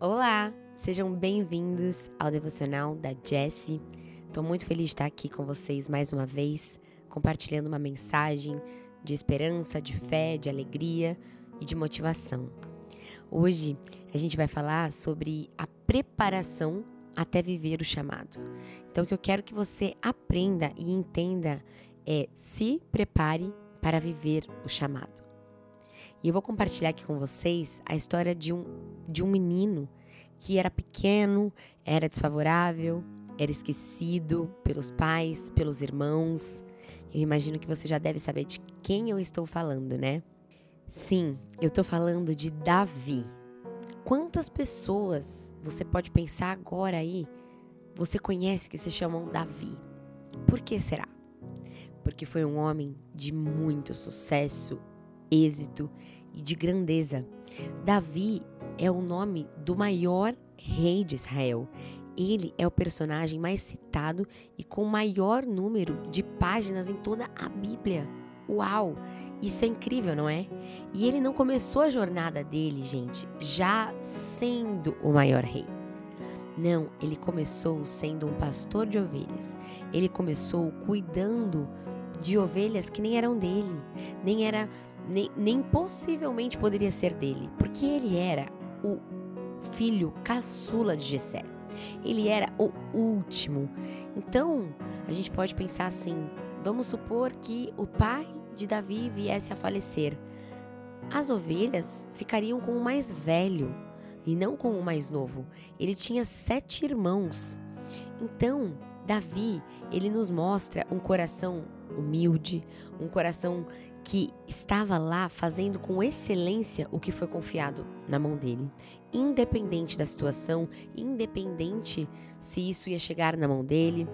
Olá, sejam bem-vindos ao devocional da Jessie. Estou muito feliz de estar aqui com vocês mais uma vez, compartilhando uma mensagem de esperança, de fé, de alegria e de motivação. Hoje a gente vai falar sobre a preparação até viver o chamado. Então, o que eu quero que você aprenda e entenda é se prepare para viver o chamado. E eu vou compartilhar aqui com vocês a história de um, de um menino que era pequeno, era desfavorável, era esquecido pelos pais, pelos irmãos. Eu imagino que você já deve saber de quem eu estou falando, né? Sim, eu estou falando de Davi. Quantas pessoas você pode pensar agora aí você conhece que se chamam Davi? Por que será? Porque foi um homem de muito sucesso, êxito e de grandeza. Davi é o nome do maior rei de Israel. Ele é o personagem mais citado e com maior número de páginas em toda a Bíblia. Uau! Isso é incrível, não é? E ele não começou a jornada dele, gente, já sendo o maior rei. Não, ele começou sendo um pastor de ovelhas. Ele começou cuidando de ovelhas que nem eram dele, nem era nem, nem possivelmente poderia ser dele, porque ele era o filho caçula de Jessé. Ele era o último. Então, a gente pode pensar assim: vamos supor que o pai de Davi viesse a falecer. As ovelhas ficariam com o mais velho e não com o mais novo. Ele tinha sete irmãos. Então, Davi, ele nos mostra um coração humilde, um coração que estava lá fazendo com excelência o que foi confiado na mão dele, independente da situação, independente se isso ia chegar na mão dele,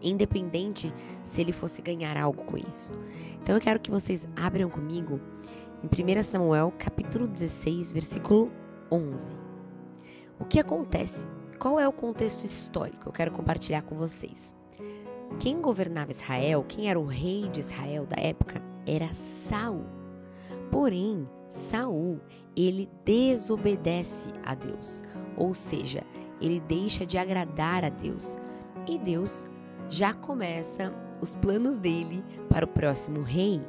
independente se ele fosse ganhar algo com isso. Então eu quero que vocês abram comigo em 1 Samuel, capítulo 16, versículo 11. O que acontece? Qual é o contexto histórico? Eu quero compartilhar com vocês. Quem governava Israel, quem era o rei de Israel da época, era Saul. Porém, Saul, ele desobedece a Deus, ou seja, ele deixa de agradar a Deus. E Deus já começa os planos dele para o próximo rei.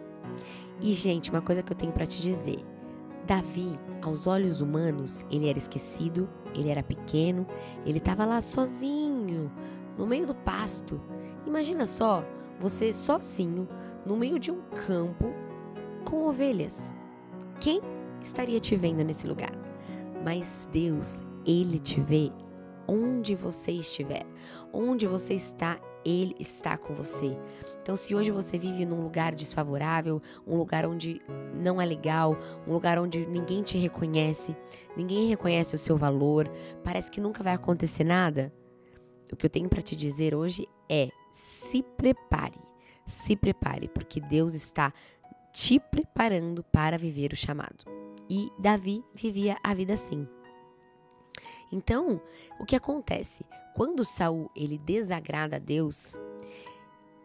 E gente, uma coisa que eu tenho para te dizer, Davi, aos olhos humanos, ele era esquecido, ele era pequeno, ele estava lá sozinho, no meio do pasto. Imagina só, você sozinho, no meio de um campo com ovelhas. Quem estaria te vendo nesse lugar? Mas Deus, Ele te vê onde você estiver. Onde você está, Ele está com você. Então, se hoje você vive num lugar desfavorável, um lugar onde não é legal, um lugar onde ninguém te reconhece, ninguém reconhece o seu valor, parece que nunca vai acontecer nada, o que eu tenho para te dizer hoje é: se prepare se prepare, porque Deus está te preparando para viver o chamado. E Davi vivia a vida assim. Então, o que acontece? Quando Saul ele desagrada a Deus,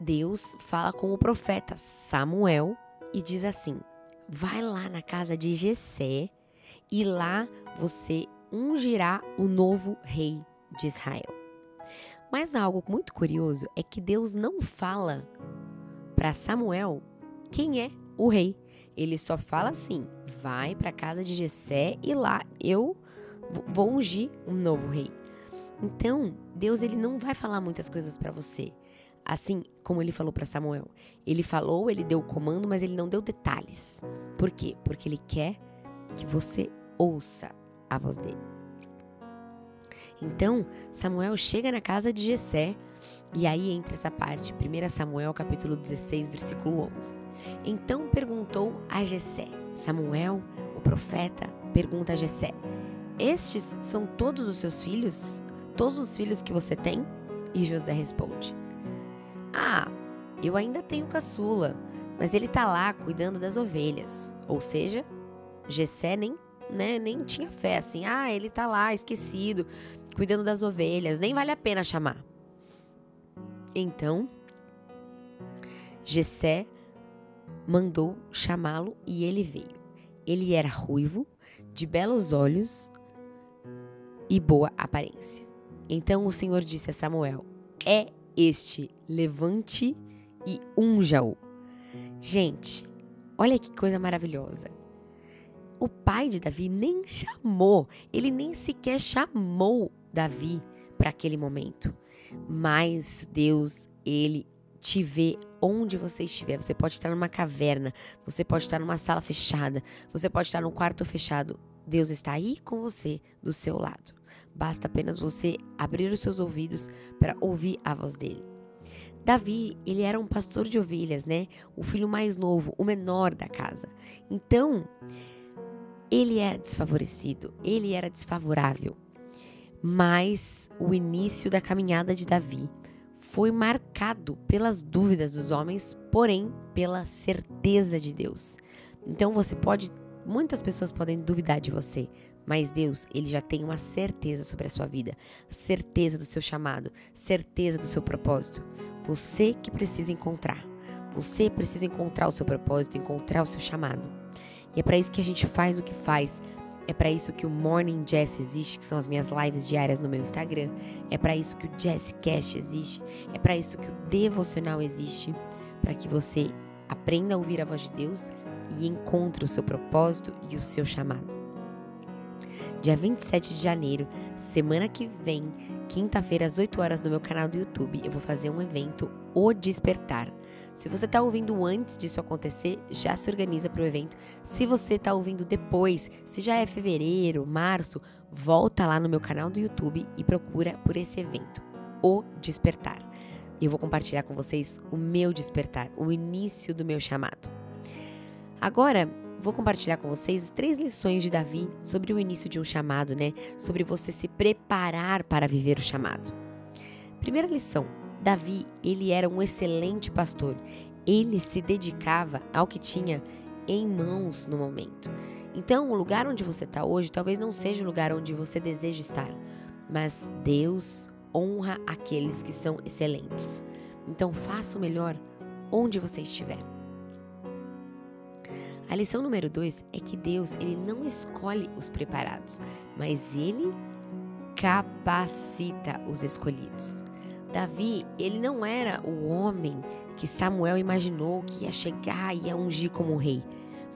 Deus fala com o profeta Samuel e diz assim: Vai lá na casa de Jessé e lá você ungirá o novo rei de Israel. Mas algo muito curioso é que Deus não fala para Samuel quem é o rei. Ele só fala assim: vai para a casa de Jessé e lá eu vou ungir um novo rei. Então, Deus ele não vai falar muitas coisas para você. Assim como ele falou para Samuel. Ele falou, ele deu o comando, mas ele não deu detalhes. Por quê? Porque ele quer que você ouça a voz dele. Então, Samuel chega na casa de Jessé e aí entra essa parte, 1 Samuel capítulo 16, versículo 11. Então perguntou a Jessé, Samuel, o profeta, pergunta a Jessé: Estes são todos os seus filhos? Todos os filhos que você tem? E José responde: Ah, eu ainda tenho caçula, mas ele tá lá cuidando das ovelhas. Ou seja, Jessé nem, né, nem tinha fé assim. Ah, ele tá lá esquecido, cuidando das ovelhas, nem vale a pena chamar. Então, Jessé mandou chamá-lo e ele veio. Ele era ruivo, de belos olhos e boa aparência. Então o Senhor disse a Samuel: É este, levante e unja-o. Gente, olha que coisa maravilhosa. O pai de Davi nem chamou, ele nem sequer chamou Davi para aquele momento. Mas Deus, ele te vê onde você estiver. Você pode estar numa caverna, você pode estar numa sala fechada, você pode estar num quarto fechado. Deus está aí com você, do seu lado. Basta apenas você abrir os seus ouvidos para ouvir a voz dele. Davi, ele era um pastor de ovelhas, né? O filho mais novo, o menor da casa. Então, ele era desfavorecido, ele era desfavorável. Mas o início da caminhada de Davi foi marcado pelas dúvidas dos homens, porém pela certeza de Deus. Então você pode, muitas pessoas podem duvidar de você, mas Deus, ele já tem uma certeza sobre a sua vida, certeza do seu chamado, certeza do seu propósito. Você que precisa encontrar. Você precisa encontrar o seu propósito, encontrar o seu chamado. E é para isso que a gente faz o que faz é para isso que o Morning Jazz existe, que são as minhas lives diárias no meu Instagram. É para isso que o Jazz Cash existe. É para isso que o devocional existe, para que você aprenda a ouvir a voz de Deus e encontre o seu propósito e o seu chamado. Dia 27 de janeiro, semana que vem, quinta-feira às 8 horas no meu canal do YouTube, eu vou fazer um evento O Despertar. Se você está ouvindo antes disso acontecer, já se organiza para o evento. Se você está ouvindo depois, se já é fevereiro, março, volta lá no meu canal do YouTube e procura por esse evento, O Despertar. Eu vou compartilhar com vocês o meu despertar, o início do meu chamado. Agora, vou compartilhar com vocês três lições de Davi sobre o início de um chamado, né? Sobre você se preparar para viver o chamado. Primeira lição: Davi, ele era um excelente pastor. Ele se dedicava ao que tinha em mãos no momento. Então, o lugar onde você está hoje talvez não seja o lugar onde você deseja estar, mas Deus honra aqueles que são excelentes. Então, faça o melhor onde você estiver. A lição número dois é que Deus ele não escolhe os preparados, mas ele capacita os escolhidos. Davi, ele não era o homem que Samuel imaginou que ia chegar e ia ungir como rei.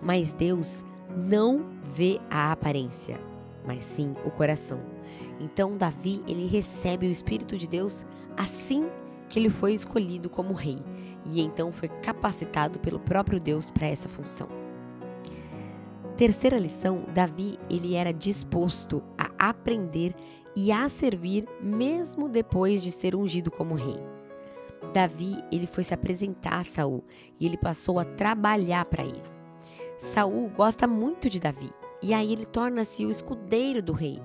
Mas Deus não vê a aparência, mas sim o coração. Então Davi, ele recebe o espírito de Deus assim que ele foi escolhido como rei, e então foi capacitado pelo próprio Deus para essa função. Terceira lição, Davi, ele era disposto a aprender e a servir mesmo depois de ser ungido como rei. Davi, ele foi se apresentar a Saul e ele passou a trabalhar para ele. Saul gosta muito de Davi e aí ele torna-se o escudeiro do rei.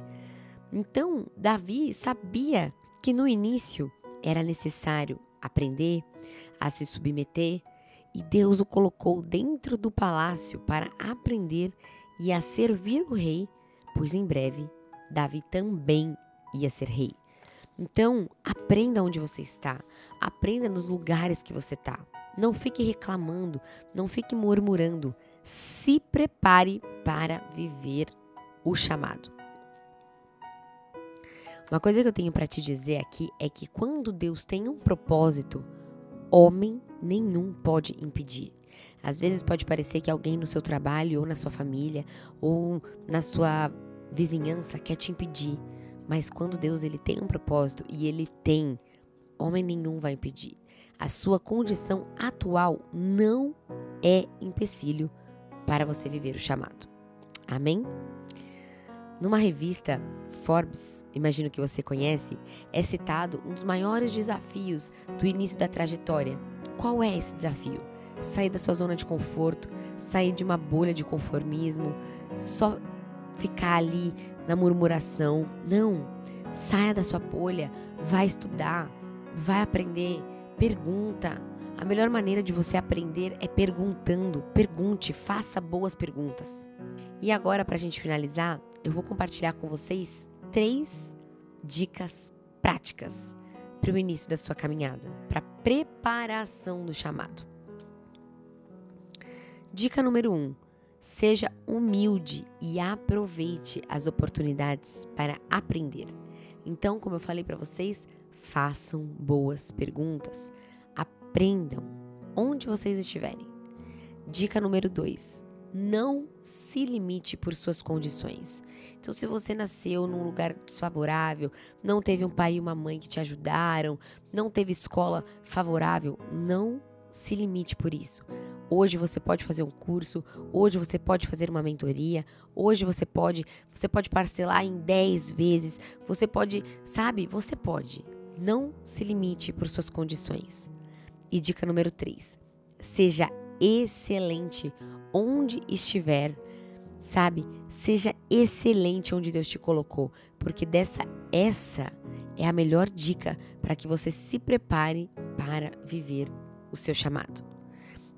Então, Davi sabia que no início era necessário aprender a se submeter e Deus o colocou dentro do palácio para aprender e a servir o rei, pois em breve Davi também ia ser rei. Então, aprenda onde você está, aprenda nos lugares que você está. Não fique reclamando, não fique murmurando. Se prepare para viver o chamado. Uma coisa que eu tenho para te dizer aqui é que quando Deus tem um propósito, homem nenhum pode impedir. Às vezes pode parecer que alguém no seu trabalho, ou na sua família, ou na sua vizinhança quer te impedir. Mas quando Deus ele tem um propósito e ele tem, homem nenhum vai impedir. A sua condição atual não é empecilho para você viver o chamado. Amém? Numa revista Forbes, imagino que você conhece, é citado um dos maiores desafios do início da trajetória. Qual é esse desafio? Sair da sua zona de conforto, sair de uma bolha de conformismo, só ficar ali na murmuração. Não. Saia da sua bolha, vai estudar, vai aprender, pergunta. A melhor maneira de você aprender é perguntando. Pergunte, faça boas perguntas. E agora, para a gente finalizar, eu vou compartilhar com vocês três dicas práticas para o início da sua caminhada, para preparação do chamado. Dica número um: Seja humilde e aproveite as oportunidades para aprender. Então, como eu falei para vocês, façam boas perguntas. Aprendam onde vocês estiverem. Dica número 2: não se limite por suas condições. Então, se você nasceu num lugar desfavorável, não teve um pai e uma mãe que te ajudaram, não teve escola favorável, não se limite por isso. Hoje você pode fazer um curso, hoje você pode fazer uma mentoria, hoje você pode, você pode parcelar em 10 vezes, você pode, sabe? Você pode. Não se limite por suas condições. E dica número 3: seja excelente onde estiver, sabe? Seja excelente onde Deus te colocou, porque dessa essa é a melhor dica para que você se prepare para viver o seu chamado.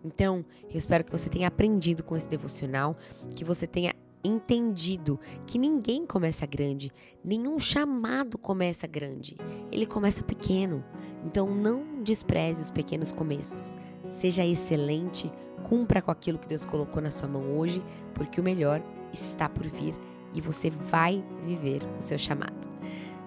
Então, eu espero que você tenha aprendido com esse devocional, que você tenha entendido que ninguém começa grande, nenhum chamado começa grande, ele começa pequeno. Então, não despreze os pequenos começos. Seja excelente, cumpra com aquilo que Deus colocou na sua mão hoje, porque o melhor está por vir e você vai viver o seu chamado.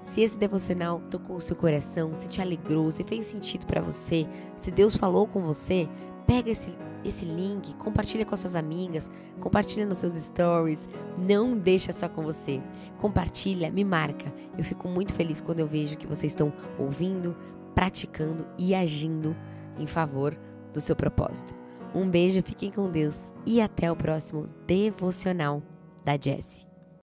Se esse devocional tocou o seu coração, se te alegrou, se fez sentido para você, se Deus falou com você, pega esse, esse link, compartilha com as suas amigas, compartilha nos seus stories, não deixa só com você. Compartilha, me marca. Eu fico muito feliz quando eu vejo que vocês estão ouvindo, praticando e agindo em favor do seu propósito. Um beijo, fiquem com Deus e até o próximo devocional da Jessie.